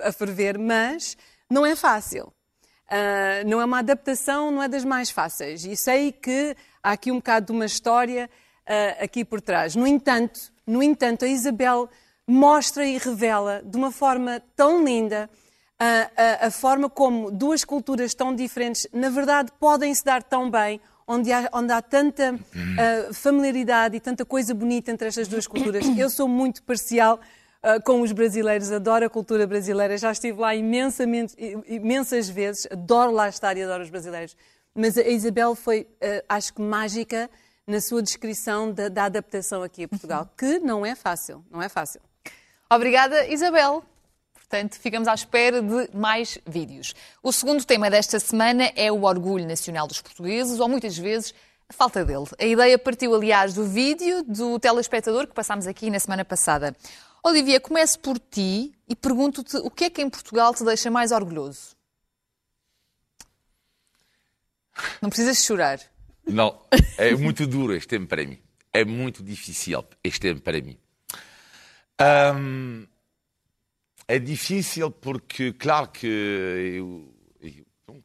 a, a ferver, mas não é fácil. Ah, não é uma adaptação, não é das mais fáceis. E sei que há aqui um bocado de uma história ah, aqui por trás. No entanto, no entanto, a Isabel mostra e revela de uma forma tão linda a, a forma como duas culturas tão diferentes, na verdade, podem se dar tão bem, onde há, onde há tanta ah, familiaridade e tanta coisa bonita entre estas duas culturas. Eu sou muito parcial ah, com os brasileiros, adoro a cultura brasileira, já estive lá imensamente, imensas vezes, adoro lá estar e adoro os brasileiros. Mas a Isabel foi, ah, acho que, mágica na sua descrição da, da adaptação aqui a Portugal, que não é fácil, não é fácil. Obrigada, Isabel. Portanto, ficamos à espera de mais vídeos. O segundo tema desta semana é o orgulho nacional dos portugueses, ou muitas vezes a falta dele. A ideia partiu, aliás, do vídeo do telespectador que passámos aqui na semana passada. Olivia, começo por ti e pergunto-te o que é que em Portugal te deixa mais orgulhoso? Não precisas chorar. Não, é muito duro este tempo para mim. É muito difícil este tempo para mim. Hum, é difícil porque, claro que eu, eu, pronto,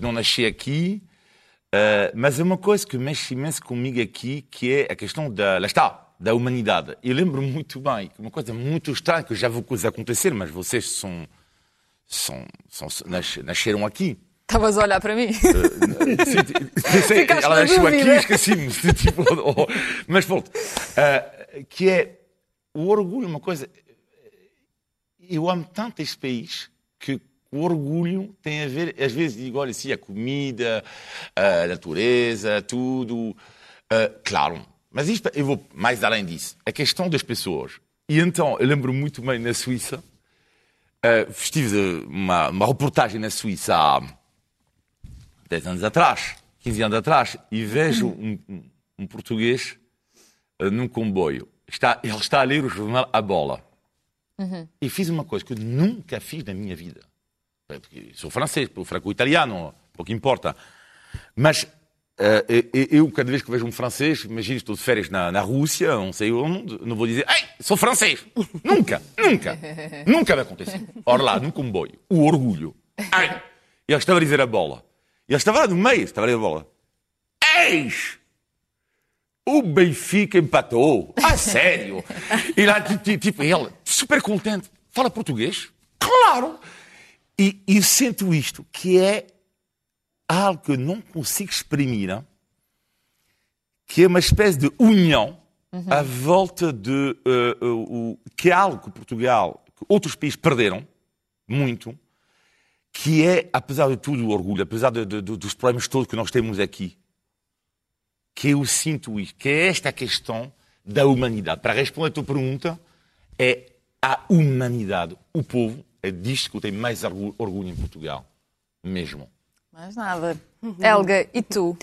não nasci aqui, eh, mas é uma coisa que mexe imenso comigo aqui, que é a questão da, lá está, da humanidade. Eu lembro muito bem, que uma coisa muito estranha, que eu já vou coisa acontecer, mas vocês são, são, são, nas- nasceram aqui. Estavas a olhar para mim? Sim, pensei, Ficaste ela na nasceu aqui esqueci-me. Tipo, *laughs* oh, mas pronto. Ah, que é o orgulho, uma coisa. Eu amo tanto este país que o orgulho tem a ver, às vezes digo, olha, sim, a comida, a natureza, tudo. Ah, claro, mas isto, eu vou mais além disso. A questão das pessoas. E então, eu lembro muito bem na Suíça, ah, estive uma, uma reportagem na Suíça há 10 anos atrás, 15 anos atrás, e vejo *clears throat* um, um- um português eh, num comboio. Está, ele está a ler o jornal A Bola. Uhum. E fiz uma coisa que eu nunca fiz na minha vida. Porque sou francês, franco-italiano, pouco importa. Mas uh, eu, cada vez que vejo um francês, imagino, estou de férias na, na Rússia, não sei onde, não vou dizer, ei, sou francês. *laughs* nunca, nunca, nunca vai acontecer. Ora lá, num comboio, o orgulho. Ei, ele estava a dizer a bola. Ele estava lá no meio, estava a dizer a bola. Eis! O Benfica empatou. A sério? E lá, tipo, ele, super contente. Fala português? Claro! E, e sinto isto, que é algo que eu não consigo exprimir, que é uma espécie de união uhum. à volta de uh, uh, uh, que é algo que Portugal, que outros países perderam muito, que é, apesar de tudo, o orgulho, apesar de, de, dos problemas todos que nós temos aqui, que eu sinto isto, que é esta questão da humanidade. Para responder a tua pergunta, é a humanidade. O povo é disto que eu tenho mais orgulho em Portugal. Mesmo. Mais nada. *laughs* Helga, e tu?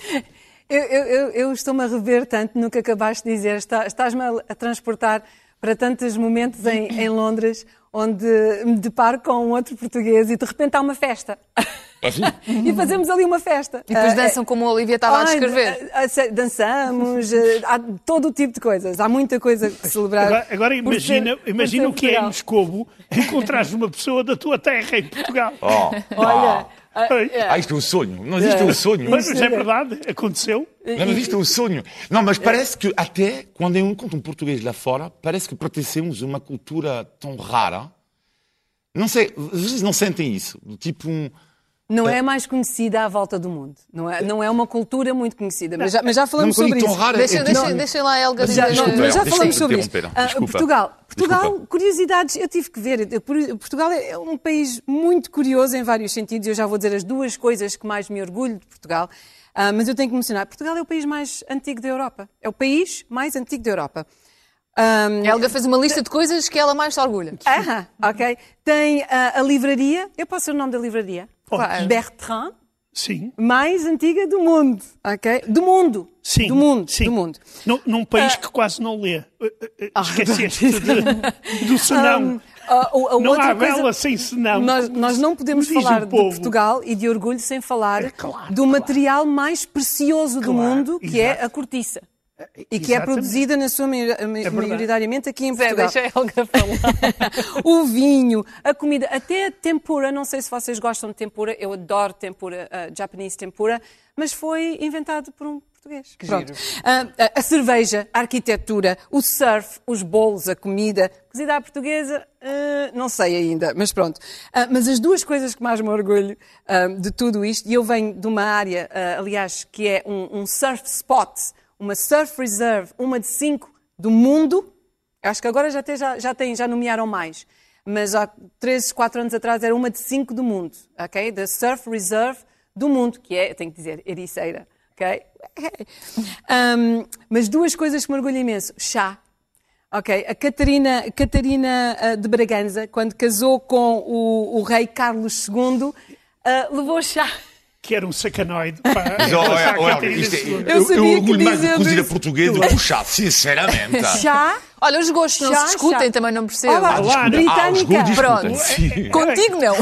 Eu, eu, eu estou-me a rever tanto no que acabaste de dizer. Estás-me a transportar para tantos momentos em, em, Londres onde me deparo com um outro português e de repente há uma festa. É assim? *laughs* e fazemos ali uma festa. E depois ah, dançam como a Olivia estava a descrever. Dançamos, há todo o tipo de coisas. Há muita coisa que celebrar. Agora, agora imagina, ser, imagina o que é em Moscovo encontrares uma pessoa da tua terra em Portugal. Oh, Olha. Ah, ah, isto é um sonho. Não existe um sonho. Mas, mas é verdade, aconteceu. Não, não existe um sonho. Não, mas parece que até quando eu encontro um português lá fora, parece que pertencemos a uma cultura tão rara. Não sei, vocês não sentem isso? Tipo um, não é mais conhecida à volta do mundo. Não é, não é uma cultura muito conhecida. Mas já, mas já falamos sobre isso. Raro, deixa, deixa, deixa lá a Helga dizer. Já, não, mas já falamos sobre isso. Uh, Portugal. Portugal, Desculpa. curiosidades, eu tive que ver. Portugal é um país muito curioso em vários sentidos. Eu já vou dizer as duas coisas que mais me orgulho de Portugal. Uh, mas eu tenho que mencionar. Portugal é o país mais antigo da Europa. É o país mais antigo da Europa. Um, Helga fez uma lista de coisas que ela mais se orgulha. Ah, ok. Tem uh, a livraria. Eu posso ser o nome da livraria? Claro. Bertrand. Sim. Mais antiga do mundo, ok? Do mundo. Sim. Do mundo. Sim. Do mundo. Num, num país uh, que quase não lê. Ah, Esqueceste de, *laughs* do senão. Um, a, a não há vela coisa, sem senão. Nós, nós não podemos falar de Portugal e de orgulho sem falar é, claro, do claro. material mais precioso claro, do mundo, que exato. é a cortiça. E que é produzida, na sua é maioritariamente aqui em Portugal. Zé, deixa a Helga *laughs* falar. *laughs* o vinho, a comida, até a tempura. Não sei se vocês gostam de tempura. Eu adoro tempura, uh, Japanese tempura. Mas foi inventado por um português. Que Pronto. giro. Uh, a cerveja, a arquitetura, o surf, os bolos, a comida. Cozida à portuguesa, uh, não sei ainda, mas pronto. Uh, mas as duas coisas que mais me orgulho de tudo isto, e eu venho de uma área, aliás, que é um, um surf spot uma Surf Reserve, uma de cinco do mundo. Acho que agora já, tem, já, já, tem, já nomearam mais. Mas há 3, 4 anos atrás era uma de cinco do mundo, ok? Da Surf Reserve do mundo, que é, tenho que dizer, ericeira, ok? *laughs* Um, mas duas coisas que me orgulho imenso. Chá. Ok, a Catarina, Catarina uh, de Bragança, quando casou com o, o rei Carlos II, uh, levou chá que era um sacanoide. Pá, Mas, oh, oh, oh, isto é, eu, eu, eu orgulho mais de cozida português do que o chá, sinceramente. *laughs* Chá? Olha, os gostos chá, não se discutem, chá. também não percebo. Olá, ah, britânica. Ah, Pronto. Contigo não.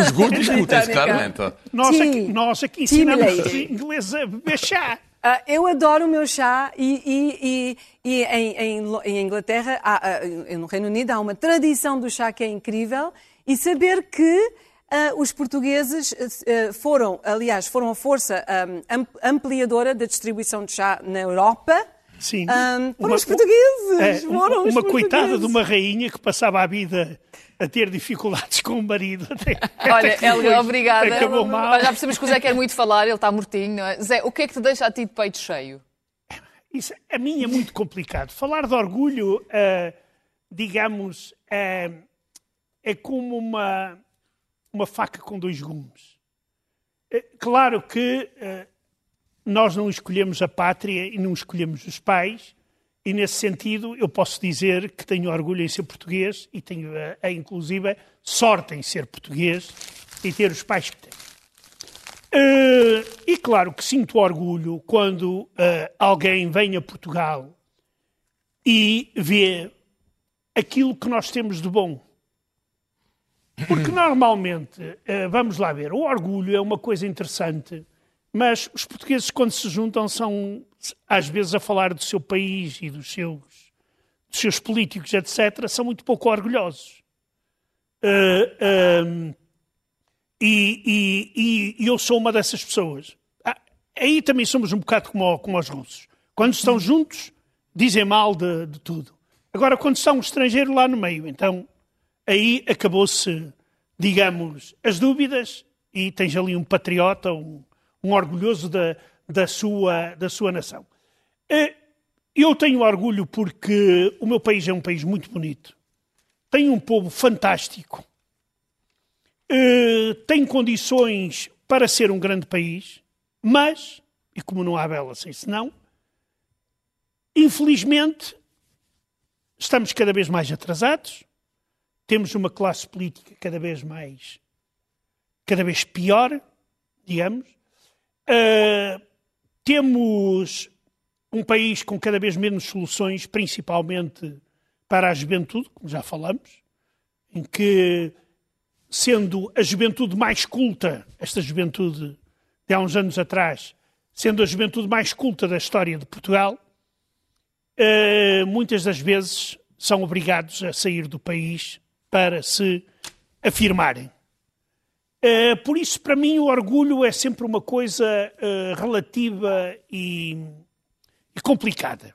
os gostos discutem-se, claramente. Nós aqui, nós aqui ensinamos os ingleses a beber chá. Uh, eu adoro o meu chá e, e, e, e em, em, em, Inglaterra, há, uh, no Reino Unido, há uma tradição do chá que é incrível e saber que Uh, os portugueses uh, foram, aliás, foram a força um, ampliadora da distribuição de chá na Europa. Sim. Um, foram uma, os portugueses. É, foram uma, os uma coitada de uma rainha que passava a vida a ter dificuldades com o marido. *laughs* Até, Olha, até Helga, obrigada. Acabou mal. Já percebemos que o Zé quer muito falar, ele está mortinho, não é? Zé, o que é que te deixa a ti de peito cheio? Isso, a mim é muito complicado. Falar de orgulho, uh, digamos, é como uma uma faca com dois gumes. É, claro que uh, nós não escolhemos a pátria e não escolhemos os pais, e nesse sentido eu posso dizer que tenho orgulho em ser português e tenho, uh, a, inclusive, sorte em ser português e ter os pais que tenho. Uh, e claro que sinto orgulho quando uh, alguém vem a Portugal e vê aquilo que nós temos de bom. Porque normalmente, eh, vamos lá ver, o orgulho é uma coisa interessante, mas os portugueses, quando se juntam, são às vezes a falar do seu país e dos seus, dos seus políticos, etc., são muito pouco orgulhosos. Uh, e, e, e, eu sou uma dessas pessoas. Ah, aí também somos um bocado como, como os russos. Quando estão juntos, dizem mal de, de tudo. Agora, quando está um estrangeiro lá no meio, então aí acabou-se, digamos, as dúvidas e tens ali um patriota, um, um orgulhoso da, da, sua, da sua nação. Eh, eu tenho orgulho porque o meu país é um país muito bonito, tem um povo fantástico, eh, tem condições para ser um grande país, mas, e como não há bela sem senão, infelizmente estamos cada vez mais atrasados, temos uma classe política cada vez mais, cada vez pior, digamos. Uh, temos um país com cada vez menos soluções, principalmente para a juventude, como já falamos, em que, sendo a juventude mais culta, esta juventude de há uns anos atrás, sendo a juventude mais culta da história de Portugal, uh, muitas das vezes são obrigados a sair do país para se afirmarem. Uh, por isso, para mim, o orgulho é sempre uma coisa uh, relativa e, e complicada.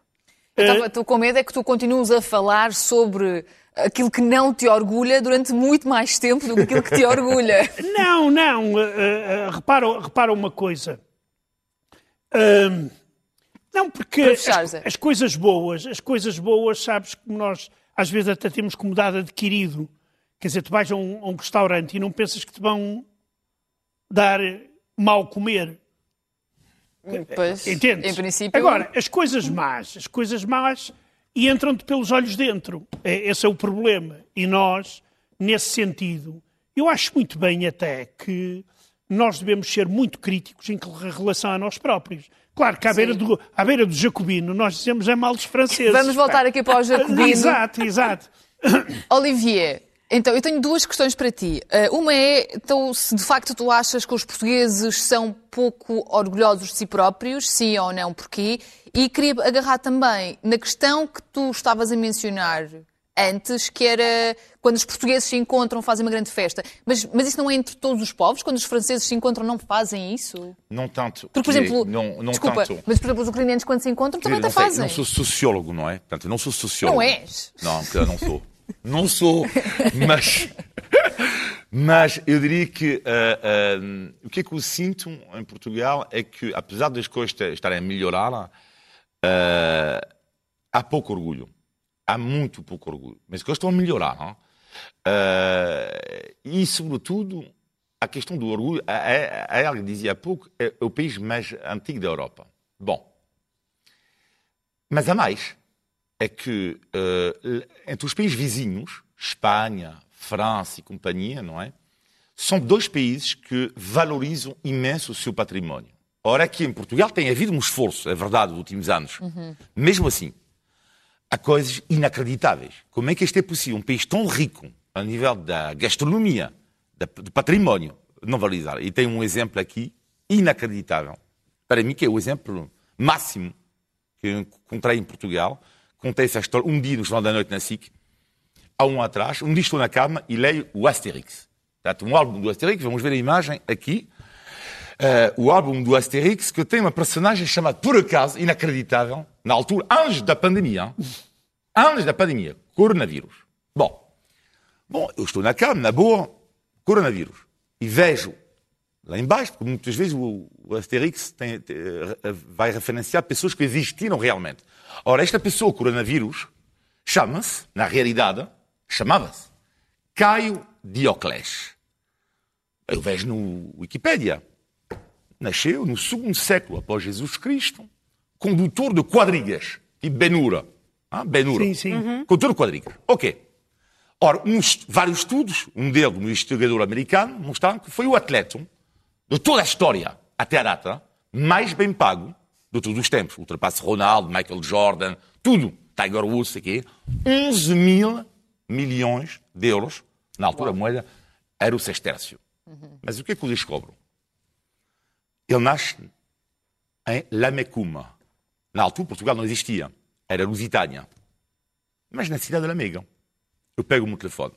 Estou com medo é que tu continues a falar sobre aquilo que não te orgulha durante muito mais tempo do que aquilo que te orgulha. *laughs* não, não. Uh, repara, repara uma coisa. não, porque as, as, coisas boas, as coisas boas, sabes que nós às vezes até temos como dado adquirido. Quer dizer, tu vais a um, a um restaurante e não pensas que te vão dar mal comer. Pois, Entendes? Em princípio... Agora, as coisas más, as coisas más e entram-te pelos olhos dentro. É, esse é o problema. E nós, nesse sentido, eu acho muito bem até que nós devemos ser muito críticos em relação a nós próprios. Claro que à beira, do, à beira do jacobino nós dizemos é mal dos franceses. Vamos voltar aqui para o jacobino. *laughs* exato, exato. *coughs* Olivier, então eu tenho duas questões para ti. Eh, uma é, então, se de facto tu achas que os portugueses são pouco orgulhosos de si próprios, sim ou não, porquê? E queria agarrar também na questão que tu estavas a mencionar antes, que era quando os portugueses se encontram, fazem uma grande festa. Mas, mas isso não é entre todos os povos? Quando os franceses se encontram, não fazem isso? Não tanto. Porque, por exemplo, não, não desculpa, tanto. mas por exemplo, os ucranianos, quando se encontram, também não, fazem. Não sou sociólogo, não é? Portanto, não sou sociólogo. Não és? Não, não sou. não sou. Mas. Mas eu diria que uh, uh, o que é que eu sinto em Portugal é que, apesar das coisas estarem a melhorar, uh, há pouco orgulho há muito pouco orgulho. Mas que eles estão a melhorar. Uh, e, sobretudo, a questão do orgulho, a, a dizia há pouco, é o país mais antigo da Europa. Bom, mas há mais. É que uh, entre os países vizinhos, Espanha, França e companhia, não é? São dois países que valorizam imenso o seu património. Ora, aqui em Portugal tem havido um esforço, é verdade, nos últimos anos. Uhum. Mesmo assim, há coisas inacreditáveis. Como é que isto é possível? Um país tão rico a nível da gastronomia, do património, não valorizar. E tem um exemplo aqui inacreditável. Para mim, que é o exemplo máximo que encontrei em Portugal. Contei essa história um dia no Jornal da Noite na SIC, há um atrás. Um dia estou na cama e leio o Asterix. Portanto, um álbum do Asterix, vamos ver a imagem aqui. Uh, o álbum do Asterix, que tem uma personagem chamada, por acaso, inacreditável, na altura, antes da pandemia, antes da pandemia, coronavírus. Bom, bom, eu estou na cama, na boa, coronavírus, e vejo lá embaixo, porque muitas vezes o, o Asterix tem, tem, eh, vai referenciar pessoas que existiram realmente. Ora, esta pessoa, coronavírus, chama-se, na realidade, chamava-se Caio Dioclés. Eu vejo no Wikipedia nasceu no segundo século após Jesus Cristo, condutor de quadrigas, tipo Benura. Ah, Benura. Sim, sim. Uhum. Condutor de quadrigas. Ok. Ora, uns, vários estudos, um deles, um investigador americano, mostraram que foi o atleta de toda a história, até a data, mais bem pago de todos os tempos. Ultrapassa Ronaldo, Michael Jordan, tudo. Tiger Woods, aqui. 11 mil milhões de euros. Na altura, Uau. a moeda era o sextércio. Uhum. Mas o que é que eu descobro? Ele nasce em Lamecuma. Na altura, Portugal não existia. Era Lusitânia. Mas na cidade de Lamega. Eu pego o meu telefone.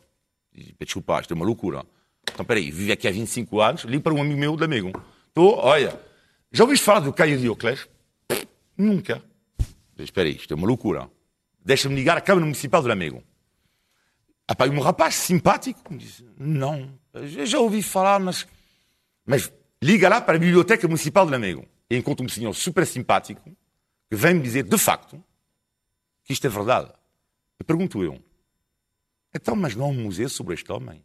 Desculpa, isto é uma loucura. Então, peraí, vivo aqui há 25 anos, ligo para um amigo meu de Lamego. Estou, olha, já ouviste falar do Caio Dioclés? Nunca. Espera aí, isto é uma loucura. Deixa-me ligar à Câmara Municipal de Lamego. Ah, um rapaz simpático disse, não, já ouvi falar, mas... Mas liga lá para a Biblioteca Municipal de Lamego. E encontro um senhor super simpático que vem me dizer, de facto, que isto é verdade. E pergunto eu, então, mas não há um museu sobre este homem?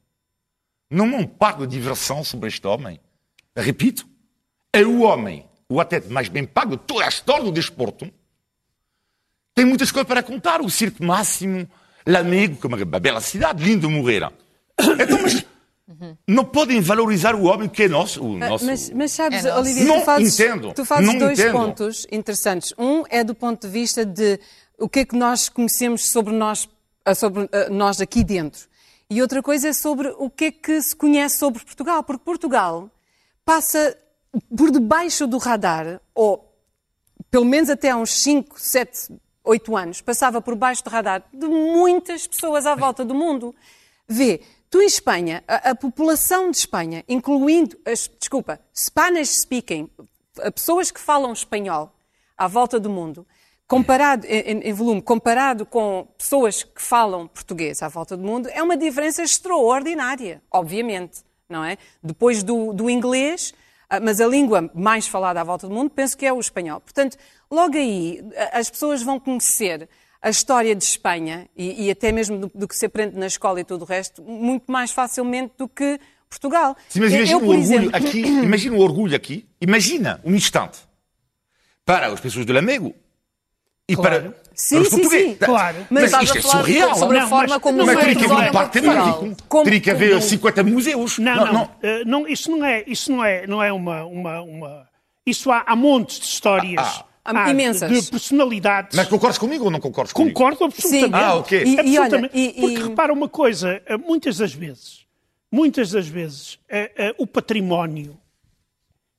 Não há um parque de diversão sobre este homem? Repito, é o homem, o atleta mais bem pago de toda a história do desporto. Tem muitas coisas para contar. O Circo Máximo, Lamego, que é uma bela cidade, lindo Moreira. Então, mas não podem valorizar o homem que é nosso. O ah, nosso... Mas, mas sabes, é Olivia, não tu fazes, entendo. tu fazes não dois entendo. pontos interessantes. Um é do ponto de vista de o que é que nós conhecemos sobre nós, ah, sobre ah, nós aqui dentro. E outra coisa é sobre o que é que se conhece sobre Portugal. Porque Portugal passa por debaixo do radar, ou pelo menos até há uns 5, 7, 8 anos, passava por baixo do radar de muitas pessoas à volta do mundo. Vê, tu em Espanha, a, a população de Espanha, incluindo, as, desculpa, Spanish speaking, pessoas que falam espanhol à volta do mundo, comparado em, em, volume, comparado com pessoas que falam português à volta do mundo, é uma diferença extraordinária, obviamente, não é? Depois do, do inglês, ah, mas a língua mais falada à volta do mundo, penso que é o espanhol. Portanto, logo aí, as pessoas vão conhecer a história de Espanha e, e até mesmo do, do, que se aprende na escola e tudo o resto, muito mais facilmente do que Portugal. Sim, mas imagina o orgulho exemplo... aqui, *clears throat* imagina o orgulho aqui, imagina um instante para as pessoas do Lamego e claro. para sim, os sim, sim, claro. Mas, mas isto é surreal. Sobre a forma como mas teria que haver um parque temático, teria que haver 50 museus. Não, não, não. Uh, não, isso não é, isso não é, não é uma, uma, uma... Isso há, há montes de histórias. Ah, ah. Há imensas. De personalidades. Mas concordas comigo ou não concordas comigo? Concordo absolutamente. Sim. Ah, ok. E, absolutamente. E olha, e, Porque repara uma coisa, eh, muitas das vezes, muitas das vezes, uh, uh, o património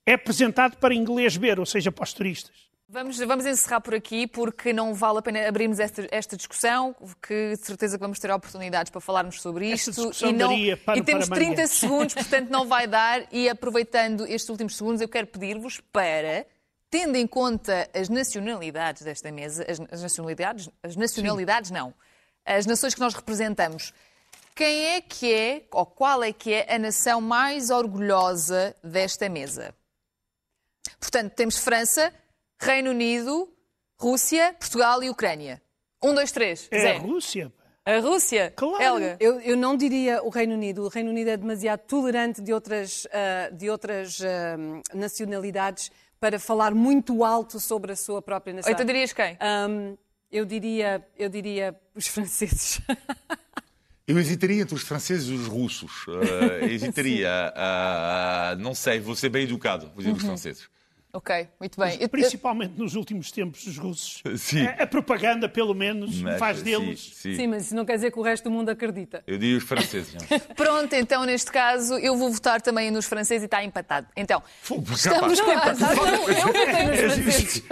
é apresentado para inglês ver, ou seja, para os turistas. Vamos, vamos encerrar por aqui, porque não vale a pena abrirmos esta, esta discussão, que de certeza que vamos ter oportunidades para falarmos sobre isto. E, não, e temos 30 segundos, portanto não vai dar. E aproveitando estes últimos segundos, eu quero pedir-vos para, tendo em conta as nacionalidades desta mesa, as, as nacionalidades, as nacionalidades Sim. não, as nações que nós representamos, quem é que é, ou qual é que é a nação mais orgulhosa desta mesa? Portanto, temos França, Reino Unido, Rússia, Portugal e Ucrânia. Um, dois, três. É Zé. a Rússia. A Rússia? Claro. Helga. Eu, eu, não diria o Reino Unido. O Reino Unido é demasiado tolerante de outras, uh, de outras uh, nacionalidades para falar muito alto sobre a sua própria nação. Ou então dirias quem? Um, eu, diria, eu diria os franceses. *laughs* Eu hesitaria entre os franceses e os russos. Uh, *laughs* hesitaria. não sei, vou ser bem educado, vou dizer uhum. os franceses. Ok, muito bem. Mas, principalmente nos últimos tempos, os russos. Sim. A, a propaganda, pelo menos, mas, faz deles. Sim, sim. sim, mas isso não quer dizer que o resto do mundo acredita. Eu digo os franceses. *laughs* Pronto, então, neste caso, eu vou votar também nos franceses e está empatado. Então, Fogo, estamos. Não, eu votei nos franceses.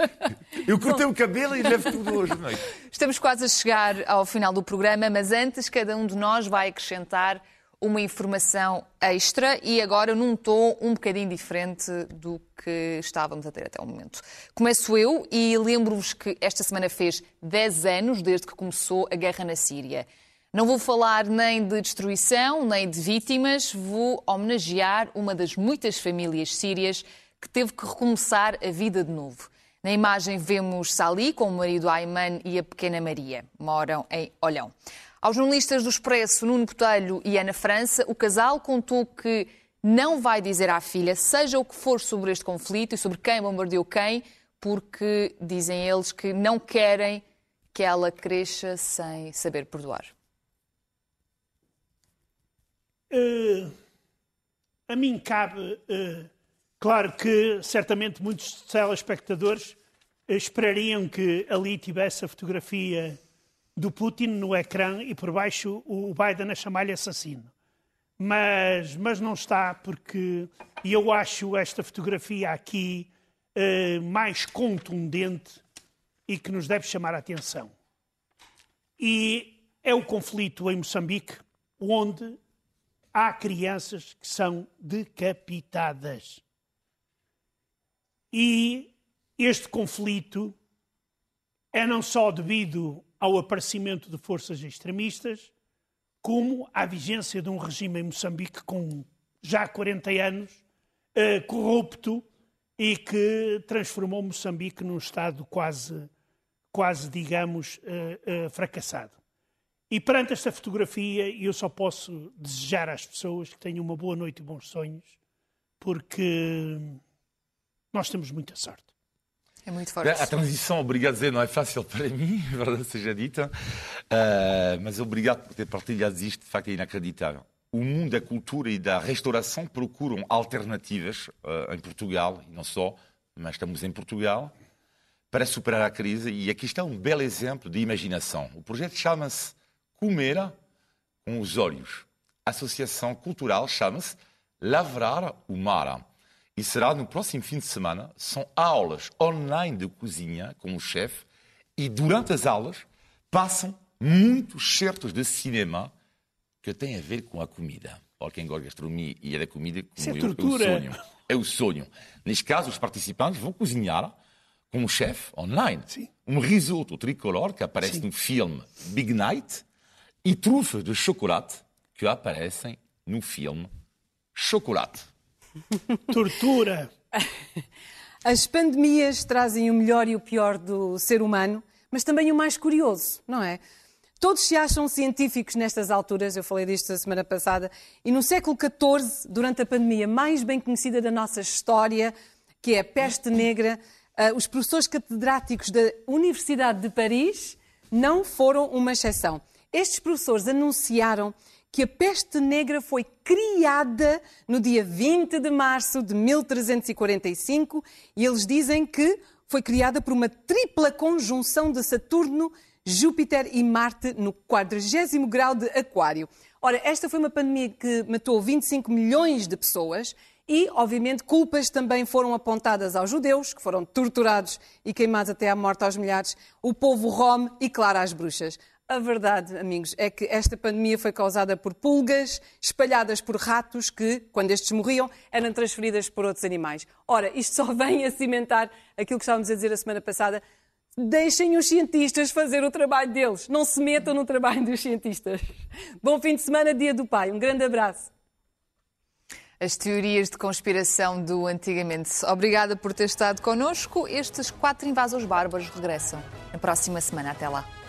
Eu cortei o cabelo e levo tudo hoje. Não é? Estamos quase a chegar ao final do programa, mas antes, cada um de nós vai acrescentar uma informação extra e agora num tom um bocadinho diferente do que estávamos a ter até o momento. Começo eu e lembro-vos que esta semana fez 10 anos desde que começou a guerra na Síria. Não vou falar nem de destruição, nem de vítimas, vou homenagear uma das muitas famílias sírias que teve que recomeçar a vida de novo. Na imagem vemos Sali com o marido Ayman e a pequena Maria. Moram em Olhão. Aos jornalistas do Expresso, Nuno Botelho e Ana França, o casal contou que não vai dizer à filha, seja o que for sobre este conflito e sobre quem bombardeou quem, porque dizem eles que não querem que ela cresça sem saber perdoar. Uh, a mim cabe, uh, claro que certamente muitos telespectadores uh, esperariam que ali tivesse a fotografia do Putin no ecrã e por baixo o Biden a chamar-lhe assassino. Mas, mas não está, porque eu acho esta fotografia aqui uh, mais contundente e que nos deve chamar a atenção. E é o conflito em Moçambique, onde há crianças que são decapitadas. E este conflito é não só devido ao aparecimento de forças extremistas, como à vigência de um regime em Moçambique com já 40 anos, eh, corrupto e que transformou Moçambique num Estado quase, quase digamos, eh, eh, fracassado. E perante esta fotografia, eu só posso desejar às pessoas que tenham uma boa noite e bons sonhos, porque nós temos muita sorte. É muito forte. A transição, obrigado a dizer, não é fácil para mim, *laughs* verdade seja dita, uh, mas obrigado por ter partilhado isto, de facto é inacreditável. O mundo da cultura e da restauração procuram alternativas uh, em Portugal, e não só, mas estamos em Portugal, para superar a crise, e aqui está um belo exemplo de imaginação. O projeto chama-se Comer com os Olhos. A associação cultural chama-se Lavrar o Mar e será no próximo fim de semana. São aulas online de cozinha com o chefe e durante as aulas passam muitos certos de cinema que têm a ver com a comida. Para quem gosta de gastronomia e é da comida, como é eu, é o sonho. É o sonho. Neste caso, os participantes vão cozinhar com o chefe online. Sim. Um risoto tricolor que aparece Sim. no filme Big Night e trufas de chocolate que aparecem no filme Chocolate. Tortura. *laughs* As pandemias trazem o melhor e o pior do ser humano, mas também o mais curioso, não é? Todos se acham científicos nestas alturas, eu falei disto a semana passada, e no século XIV, durante a pandemia mais bem conhecida da nossa história, que é a peste negra, eh, os professores catedráticos da Universidade de Paris não foram uma exceção. Estes professores anunciaram que a peste negra foi criada no dia 20 de março de 1345 e eles dizem que foi criada por uma tripla conjunção de Saturno, Júpiter e Marte no 40 grau de Aquário. Ora, esta foi uma pandemia que matou 25 milhões de pessoas e, obviamente, culpas também foram apontadas aos judeus, que foram torturados e queimados até à morte aos milhares, o povo rom e, claro, às bruxas. A verdade, amigos, é que esta pandemia foi causada por pulgas espalhadas por ratos que, quando estes morriam, eram transferidas por outros animais. Ora, isto só vem a cimentar aquilo que estávamos a dizer a semana passada. Deixem os cientistas fazer o trabalho deles. Não se metam no trabalho dos cientistas. Bom fim de semana, Dia do Pai. Um grande abraço. As teorias de conspiração do antigamente. Obrigada por ter estado connosco. Estes quatro invasores bárbaros regressam na próxima semana. Até lá.